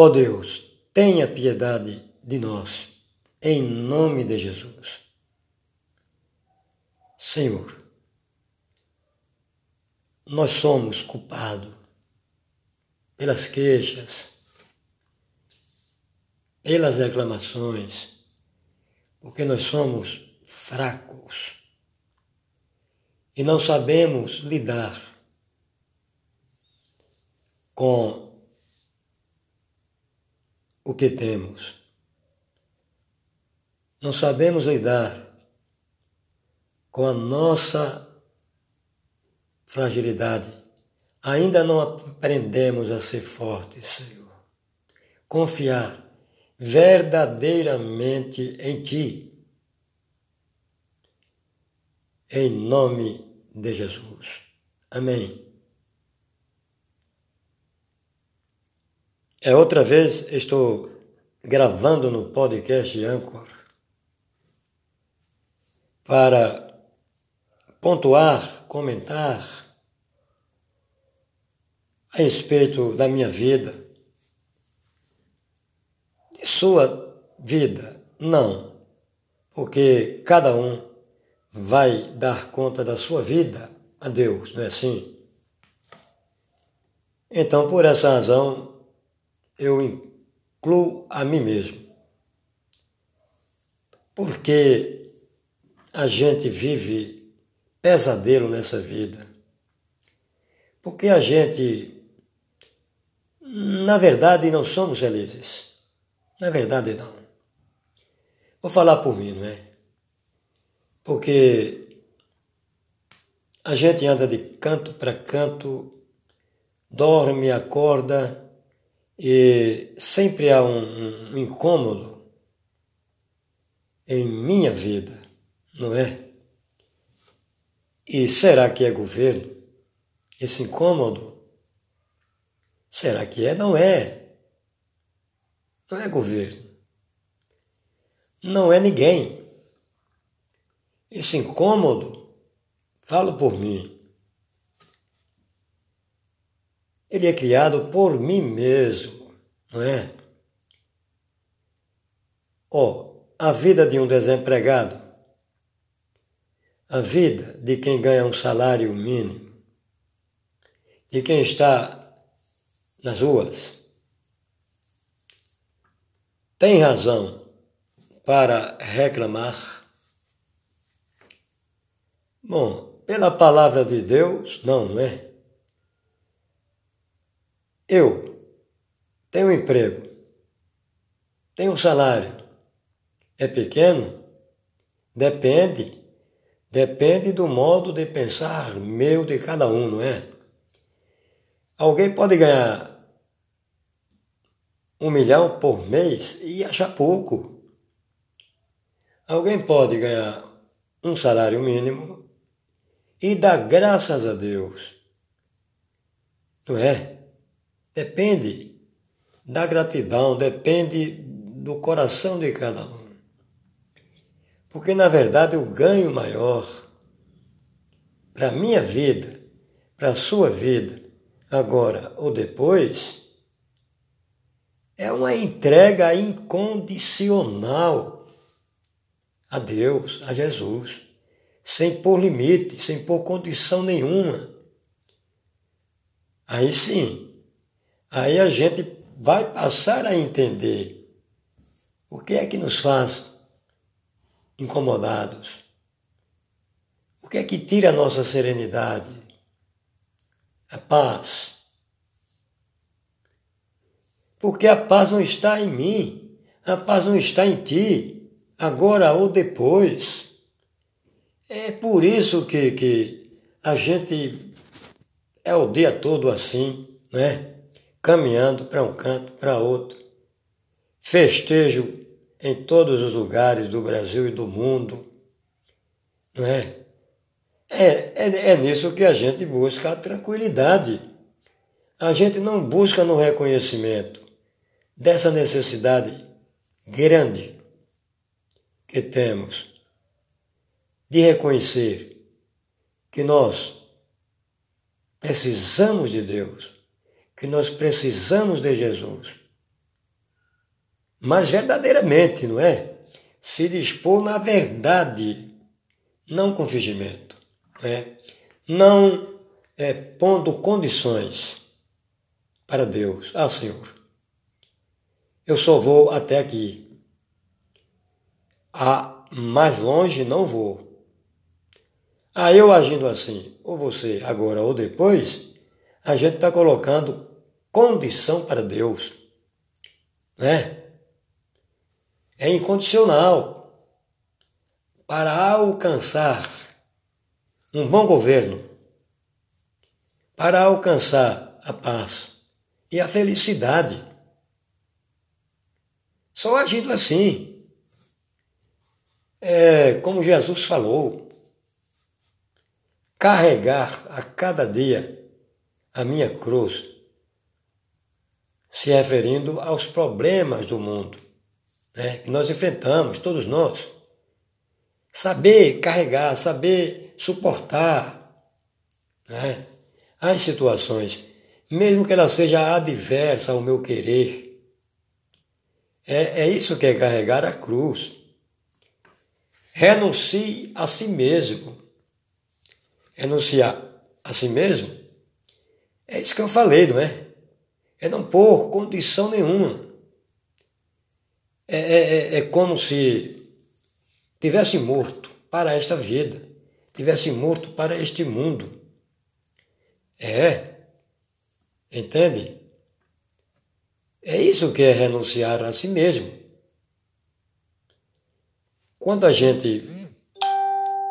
Ó Deus, tenha piedade de nós, em nome de Jesus. Senhor, nós somos culpados pelas queixas, pelas reclamações, porque nós somos fracos e não sabemos lidar com o que temos. Não sabemos lidar com a nossa fragilidade. Ainda não aprendemos a ser fortes, Senhor. Confiar verdadeiramente em Ti. Em nome de Jesus. Amém. É outra vez estou gravando no podcast Anchor para pontuar, comentar a respeito da minha vida, sua vida, não, porque cada um vai dar conta da sua vida a Deus, não é assim? Então, por essa razão, eu incluo a mim mesmo. Porque a gente vive pesadelo nessa vida. Porque a gente, na verdade, não somos felizes. Na verdade, não. Vou falar por mim, não é? Porque a gente anda de canto para canto, dorme, acorda e sempre há um, um incômodo em minha vida, não é? E será que é governo? Esse incômodo? Será que é? Não é. Não é governo. Não é ninguém. Esse incômodo, falo por mim, Ele é criado por mim mesmo, não é? Ó, oh, a vida de um desempregado, a vida de quem ganha um salário mínimo, de quem está nas ruas, tem razão para reclamar? Bom, pela palavra de Deus, não, não é? Eu tenho um emprego, tenho um salário. É pequeno? Depende. Depende do modo de pensar meu de cada um, não é? Alguém pode ganhar um milhão por mês e achar pouco. Alguém pode ganhar um salário mínimo e dar graças a Deus. Não é? Depende da gratidão, depende do coração de cada um. Porque, na verdade, o ganho maior para a minha vida, para a sua vida, agora ou depois, é uma entrega incondicional a Deus, a Jesus, sem pôr limite, sem pôr condição nenhuma. Aí sim, Aí a gente vai passar a entender o que é que nos faz incomodados, o que é que tira a nossa serenidade, a paz. Porque a paz não está em mim, a paz não está em ti, agora ou depois. É por isso que, que a gente é o dia todo assim, né? Caminhando para um canto, para outro. Festejo em todos os lugares do Brasil e do mundo. Não é? É, é, é nisso que a gente busca a tranquilidade. A gente não busca no reconhecimento dessa necessidade grande que temos de reconhecer que nós precisamos de Deus que nós precisamos de Jesus. mas verdadeiramente, não é? Se dispor na verdade, não com fingimento, né? não é, pondo condições para Deus. Ah, Senhor, eu só vou até aqui. A mais longe não vou. Ah, eu agindo assim, ou você agora ou depois, a gente está colocando condição para Deus. Né? É incondicional. Para alcançar um bom governo, para alcançar a paz e a felicidade. Só agindo assim. É, como Jesus falou, carregar a cada dia a minha cruz, se referindo aos problemas do mundo né, que nós enfrentamos, todos nós. Saber carregar, saber suportar né, as situações, mesmo que ela seja adversa ao meu querer. É, é isso que é carregar a cruz. Renuncie a si mesmo. Renunciar a si mesmo é isso que eu falei, não é? É não pôr condição nenhuma. É, é, é, é como se tivesse morto para esta vida, tivesse morto para este mundo. É. Entende? É isso que é renunciar a si mesmo. Quando a gente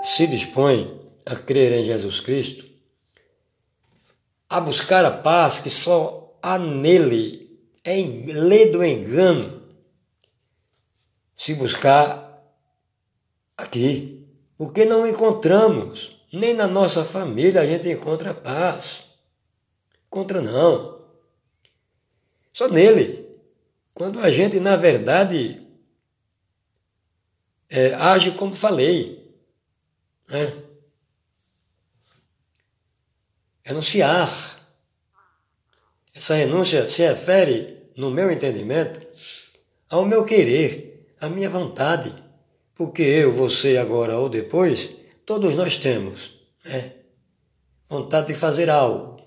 se dispõe a crer em Jesus Cristo, a buscar a paz que só há nele, é lê do engano, se buscar aqui, porque não encontramos, nem na nossa família a gente encontra paz. Encontra não. Só nele. Quando a gente, na verdade, é, age como falei. Né? Renunciar. Essa renúncia se refere, no meu entendimento, ao meu querer a minha vontade, porque eu, você, agora ou depois, todos nós temos né? vontade de fazer algo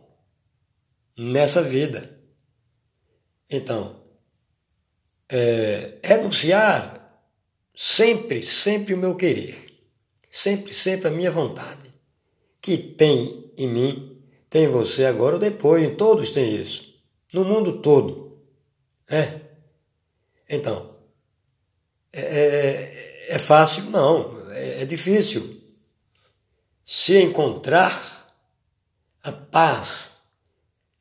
nessa vida. Então, é, renunciar sempre, sempre o meu querer, sempre, sempre a minha vontade, que tem em mim, tem em você agora ou depois, todos têm isso, no mundo todo. É? Então, é, é, é fácil? Não, é, é difícil. Se encontrar a paz,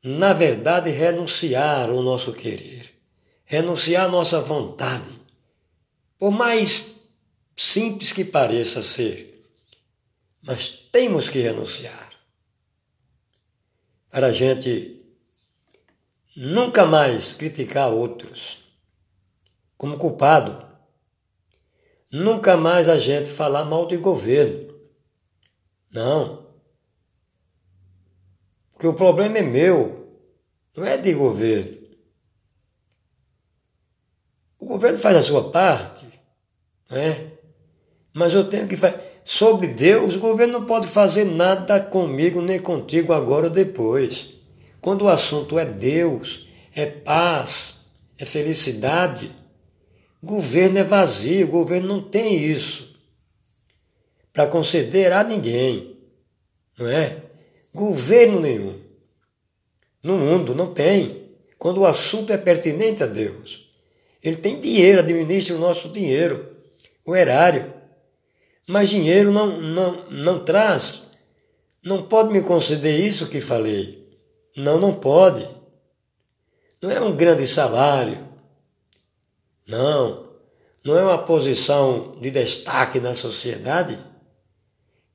na verdade, renunciar ao nosso querer, renunciar à nossa vontade, por mais simples que pareça ser, mas temos que renunciar para a gente nunca mais criticar outros como culpado Nunca mais a gente falar mal de governo. Não. Porque o problema é meu, não é de governo. O governo faz a sua parte, né? mas eu tenho que fazer. Sobre Deus, o governo não pode fazer nada comigo nem contigo agora ou depois. Quando o assunto é Deus, é paz, é felicidade, Governo é vazio, o governo não tem isso para conceder a ninguém, não é? Governo nenhum no mundo não tem. Quando o assunto é pertinente a Deus, ele tem dinheiro, administra o nosso dinheiro, o erário. Mas dinheiro não, não, não traz, não pode me conceder isso que falei. Não, não pode. Não é um grande salário, não, não é uma posição de destaque na sociedade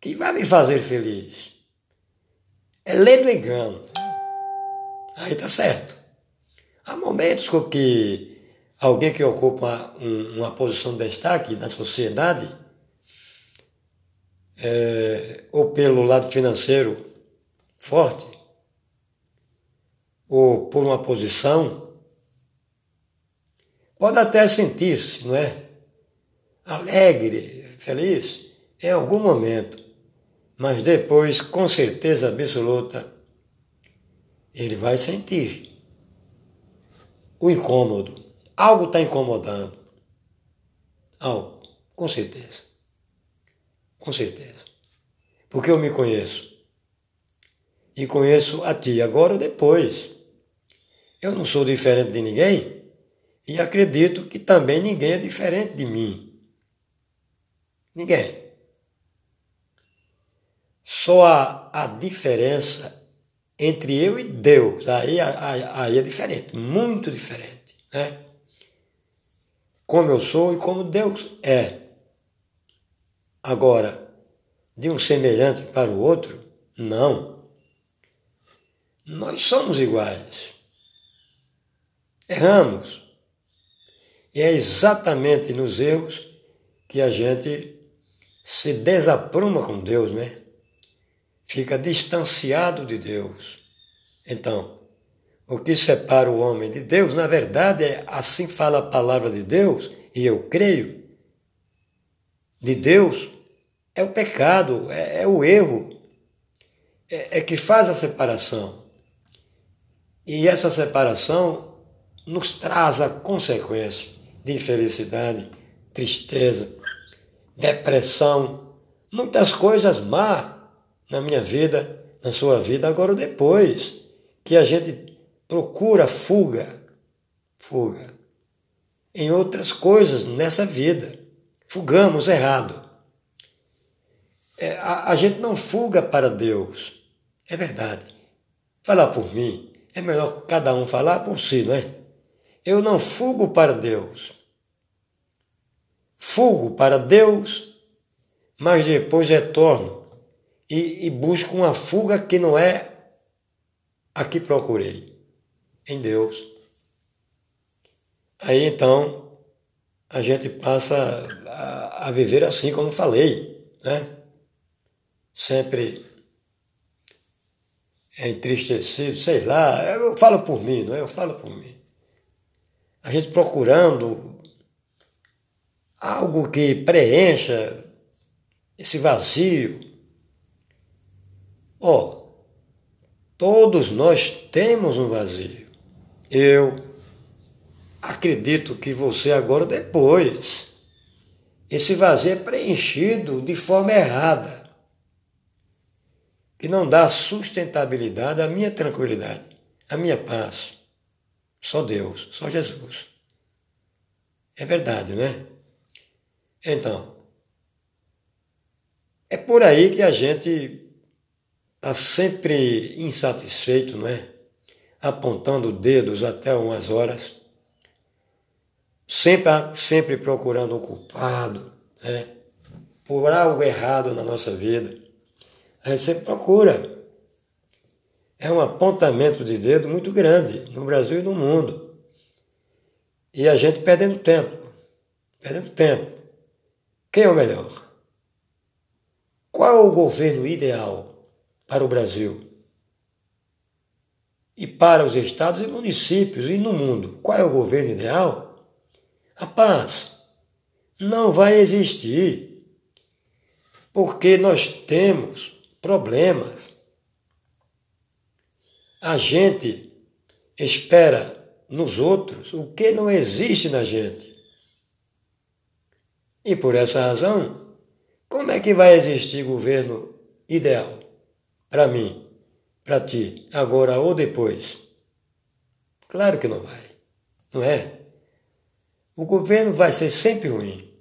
que vai me fazer feliz. É ler do engano. Aí tá certo. Há momentos com que alguém que ocupa uma posição de destaque na sociedade, é, ou pelo lado financeiro forte, ou por uma posição Pode até sentir-se, não é? Alegre, feliz, em algum momento. Mas depois, com certeza absoluta, ele vai sentir o incômodo. Algo está incomodando. Algo, com certeza. Com certeza. Porque eu me conheço. E conheço a ti, agora ou depois. Eu não sou diferente de ninguém e acredito que também ninguém é diferente de mim. Ninguém. Só há a diferença entre eu e Deus. Aí, aí, aí é diferente, muito diferente. Né? Como eu sou e como Deus é. Agora, de um semelhante para o outro, não. Nós somos iguais. Erramos. E é exatamente nos erros que a gente se desapruma com Deus, né? Fica distanciado de Deus. Então, o que separa o homem de Deus, na verdade, é assim fala a palavra de Deus, e eu creio, de Deus, é o pecado, é, é o erro, é, é que faz a separação. E essa separação nos traz a consequência de infelicidade, tristeza, depressão, muitas coisas má na minha vida, na sua vida, agora ou depois, que a gente procura fuga, fuga, em outras coisas nessa vida. Fugamos errado. É, a, a gente não fuga para Deus. É verdade. Falar por mim, é melhor cada um falar por si, não é? Eu não fugo para Deus. Fugo para Deus, mas depois retorno e, e busco uma fuga que não é a que procurei em Deus. Aí então a gente passa a, a viver assim como falei, né? Sempre entristecido, sei lá, eu falo por mim, não é? Eu falo por mim a gente procurando algo que preencha esse vazio. Ó, oh, todos nós temos um vazio. Eu acredito que você agora depois. Esse vazio é preenchido de forma errada, que não dá sustentabilidade à minha tranquilidade, à minha paz. Só Deus, só Jesus. É verdade, não é? Então, é por aí que a gente está sempre insatisfeito, não é? Apontando dedos até umas horas, sempre, sempre procurando um culpado, né? por algo errado na nossa vida. A gente sempre procura é um apontamento de dedo muito grande no Brasil e no mundo. E a gente perdendo tempo, perdendo tempo. Quem é o melhor? Qual é o governo ideal para o Brasil? E para os estados e municípios e no mundo? Qual é o governo ideal? A paz não vai existir, porque nós temos problemas a gente espera nos outros o que não existe na gente. E por essa razão, como é que vai existir governo ideal para mim, para ti, agora ou depois? Claro que não vai, não é? O governo vai ser sempre ruim.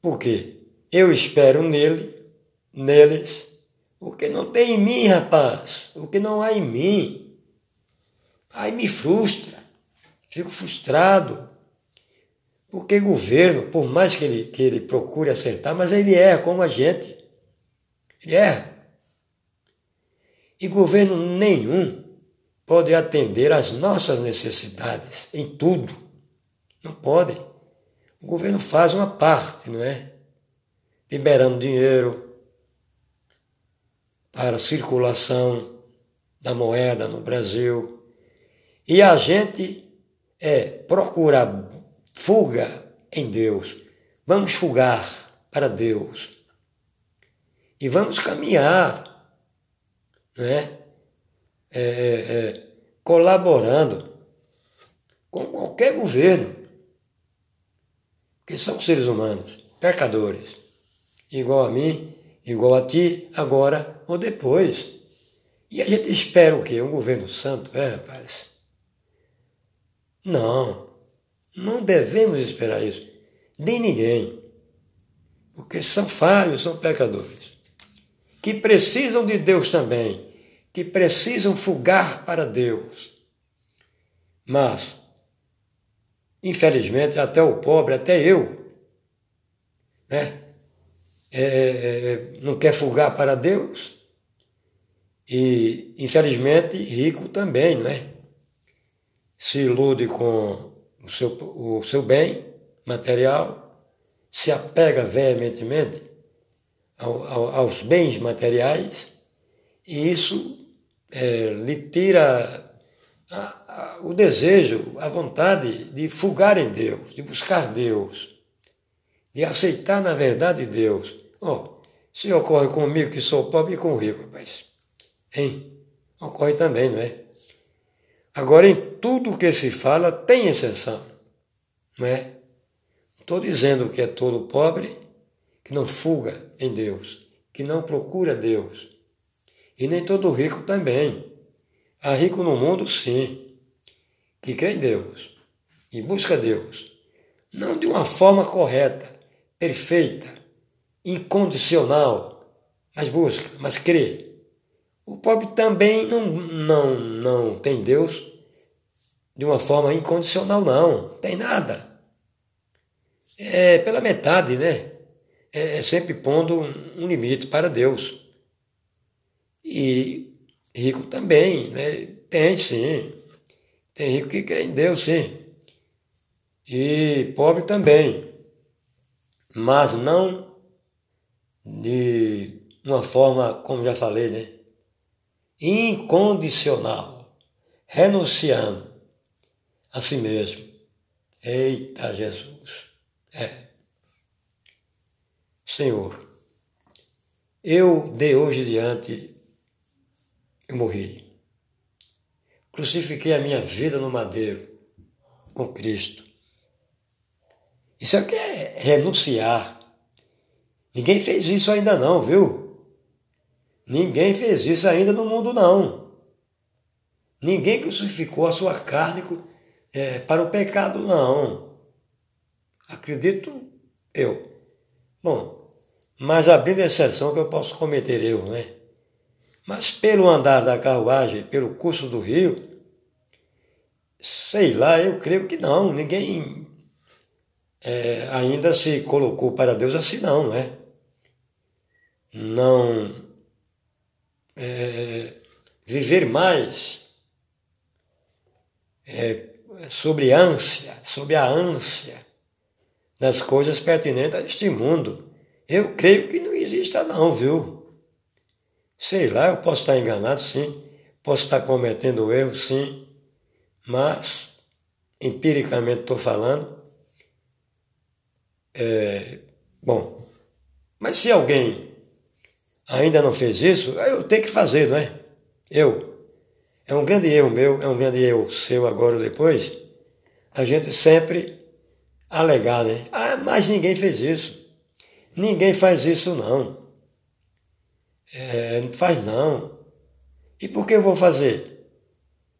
Por quê? Eu espero nele, neles, o que não tem em mim, rapaz, o que não há em mim. Aí me frustra, fico frustrado. Porque governo, por mais que ele, que ele procure acertar, mas ele erra como a gente. Ele erra. E governo nenhum pode atender às nossas necessidades em tudo. Não pode. O governo faz uma parte, não é? Liberando dinheiro, para a circulação da moeda no Brasil. E a gente é procurar fuga em Deus. Vamos fugar para Deus. E vamos caminhar, né? É, é, colaborando com qualquer governo, que são seres humanos, pecadores, igual a mim, igual a ti, agora ou depois. E a gente espera o quê? Um governo santo? É, rapaz. Não, não devemos esperar isso de ninguém, porque são falhos, são pecadores, que precisam de Deus também, que precisam fugar para Deus. Mas, infelizmente, até o pobre, até eu, né, é, é, é não quer fugar para Deus e, infelizmente, rico também, não é? Se ilude com o seu, o seu bem material, se apega veementemente ao, ao, aos bens materiais, e isso é, lhe tira a, a, o desejo, a vontade de fugar em Deus, de buscar Deus, de aceitar na verdade Deus. Oh, se ocorre comigo que sou pobre e com rico, rapaz. Hein? Ocorre também, não é? Agora, em tudo que se fala, tem exceção, não é? Estou dizendo que é todo pobre que não fuga em Deus, que não procura Deus. E nem todo rico também. Há rico no mundo, sim, que crê em Deus e busca Deus. Não de uma forma correta, perfeita, incondicional, mas busca, mas crê. O pobre também não, não, não tem Deus de uma forma incondicional, não. Tem nada. É pela metade, né? É, é sempre pondo um limite para Deus. E rico também, né? Tem sim. Tem rico que crê em Deus, sim. E pobre também. Mas não de uma forma, como já falei, né? Incondicional, renunciando a si mesmo. Eita Jesus! É. Senhor, eu de hoje diante, eu morri. Crucifiquei a minha vida no madeiro com Cristo. Isso aqui é renunciar. Ninguém fez isso ainda não, viu? Ninguém fez isso ainda no mundo, não. Ninguém crucificou a sua carne é, para o pecado, não. Acredito eu. Bom, mas abrindo exceção que eu posso cometer erro, né? Mas pelo andar da carruagem, pelo curso do rio, sei lá, eu creio que não. Ninguém é, ainda se colocou para Deus assim, não, não é? Não é, viver mais é, sobre ânsia, sobre a ânsia das coisas pertinentes a este mundo. Eu creio que não exista não, viu? Sei lá, eu posso estar enganado, sim, posso estar cometendo erro, sim, mas, empiricamente estou falando, é, bom, mas se alguém ainda não fez isso, eu tenho que fazer, não é? Eu. É um grande erro meu, é um grande erro seu agora ou depois, a gente sempre alegar, né? Ah, mas ninguém fez isso. Ninguém faz isso, não. É, não faz não. E por que eu vou fazer?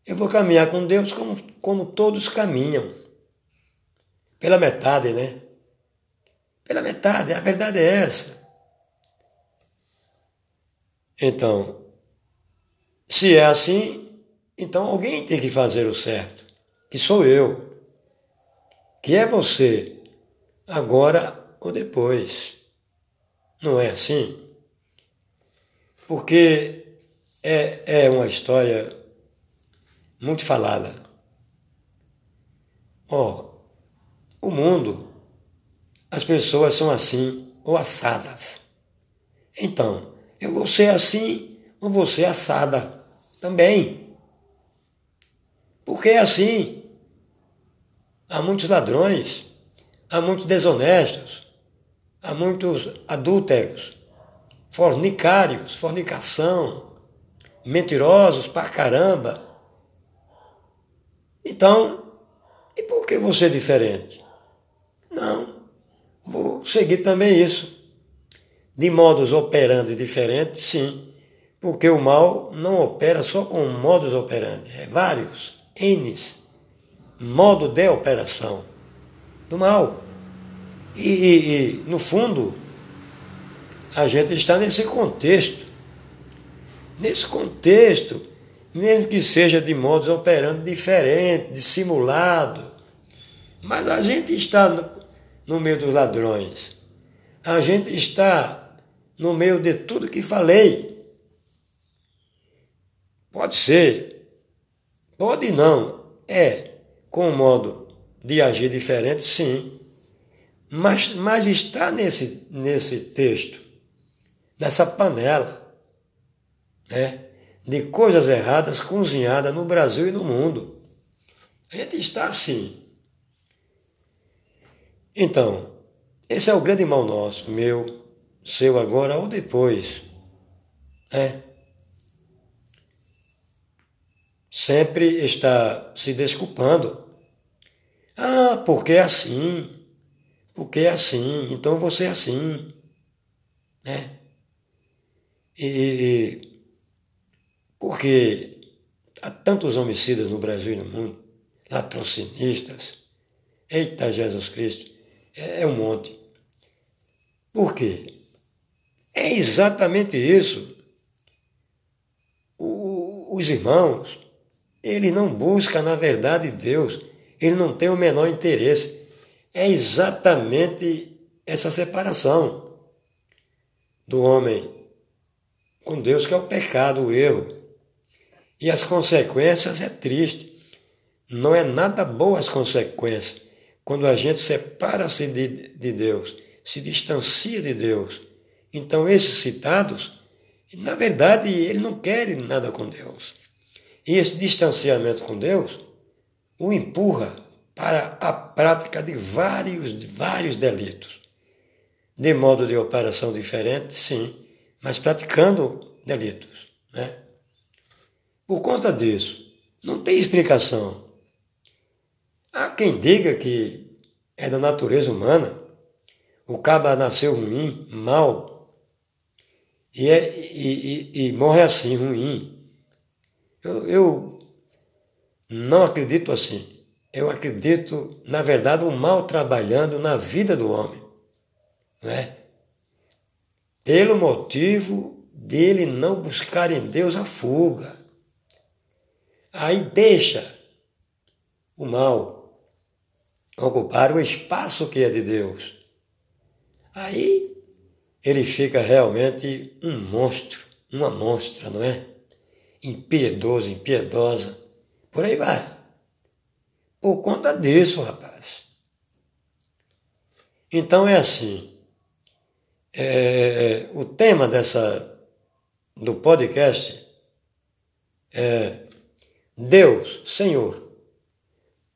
Eu vou caminhar com Deus como, como todos caminham. Pela metade, né? Pela metade, a verdade é essa. Então, se é assim, então alguém tem que fazer o certo, que sou eu, que é você, agora ou depois. Não é assim? Porque é, é uma história muito falada. Ó, oh, o mundo, as pessoas são assim ou assadas. Então, eu vou ser assim ou vou ser assada também. Porque é assim. há muitos ladrões, há muitos desonestos, há muitos adúlteros, fornicários, fornicação, mentirosos pra caramba. Então, e por que você é diferente? Não, vou seguir também isso. De modos operandi diferentes, sim, porque o mal não opera só com modus operandi, é vários, N's, modo de operação do mal. E, e, e, no fundo, a gente está nesse contexto. Nesse contexto, mesmo que seja de modos operando diferente, dissimulado, mas a gente está no, no meio dos ladrões. A gente está no meio de tudo que falei. Pode ser, pode não, é com um modo de agir diferente, sim. Mas, mas está nesse, nesse texto, nessa panela, né, de coisas erradas cozinhadas no Brasil e no mundo. A gente está assim. Então, esse é o grande mal nosso, meu, seu agora ou depois. É. Sempre está se desculpando ah, porque é assim. Porque é assim. Então você é assim. Né? E, e porque há tantos homicidas no Brasil e no mundo, latrocinistas. Eita Jesus Cristo, é, é um monte. Por quê? É exatamente isso. O, os irmãos, eles não buscam, na verdade, Deus ele não tem o menor interesse. É exatamente essa separação do homem com Deus, que é o pecado, o erro. E as consequências é triste. Não é nada boa as consequências. Quando a gente separa-se de, de Deus, se distancia de Deus. Então, esses citados, na verdade, eles não querem nada com Deus. E esse distanciamento com Deus o empurra para a prática de vários, de vários delitos. De modo de operação diferente, sim, mas praticando delitos. Né? Por conta disso, não tem explicação. Há quem diga que é da natureza humana, o caba nasceu ruim, mal, e, é, e, e, e morre assim, ruim. Eu, eu não acredito assim. Eu acredito, na verdade, o mal trabalhando na vida do homem. Não é? Pelo motivo dele não buscar em Deus a fuga. Aí deixa o mal ocupar o espaço que é de Deus. Aí ele fica realmente um monstro, uma monstra, não é? Impiedoso, impiedosa por aí vai. Por conta disso, rapaz. Então é assim. É, o tema dessa do podcast é Deus, Senhor,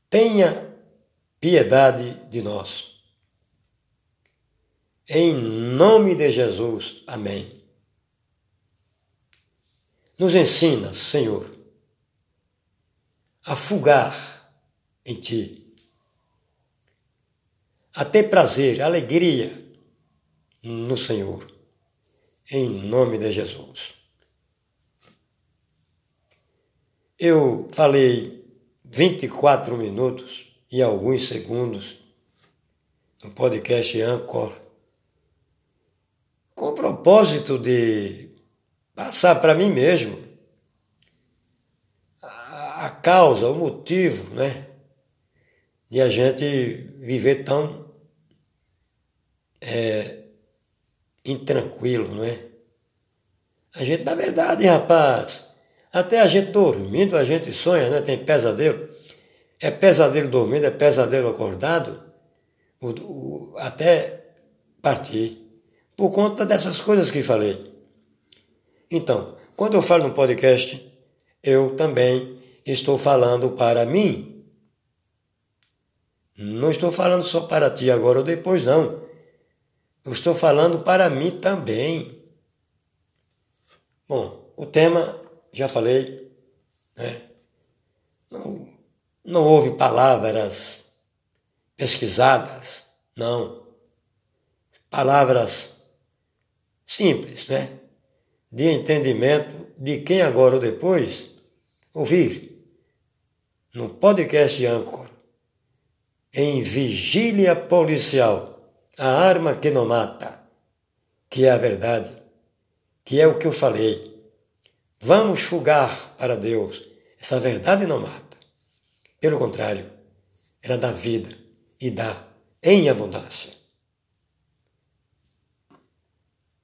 tenha piedade de nós. Em nome de Jesus, amém. Nos ensina, Senhor, afugar em ti, a ter prazer, alegria no Senhor, em nome de Jesus. Eu falei 24 minutos e alguns segundos no podcast Anchor, com o propósito de passar para mim mesmo a causa, o motivo, né? De a gente viver tão é, intranquilo, é? A gente, na verdade, rapaz, até a gente dormindo, a gente sonha, né? Tem pesadelo. É pesadelo dormindo, é pesadelo acordado, o, o, até partir. Por conta dessas coisas que falei. Então, quando eu falo no podcast, eu também estou falando para mim. Não estou falando só para ti agora ou depois, não. Eu estou falando para mim também. Bom, o tema, já falei, né? não, não houve palavras pesquisadas, não. Palavras simples, né? De entendimento de quem agora ou depois ouvir no podcast Anchor, em vigília policial, a arma que não mata, que é a verdade, que é o que eu falei. Vamos fugar para Deus. Essa verdade não mata. Pelo contrário, ela dá vida e dá em abundância.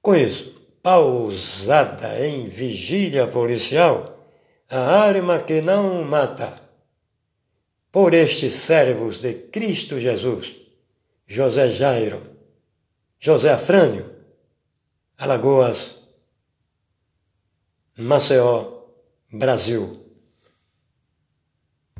Com isso, pausada em vigília policial, a arma que não mata, por estes servos de Cristo Jesus, José Jairo, José Afrânio, Alagoas, Maceió, Brasil.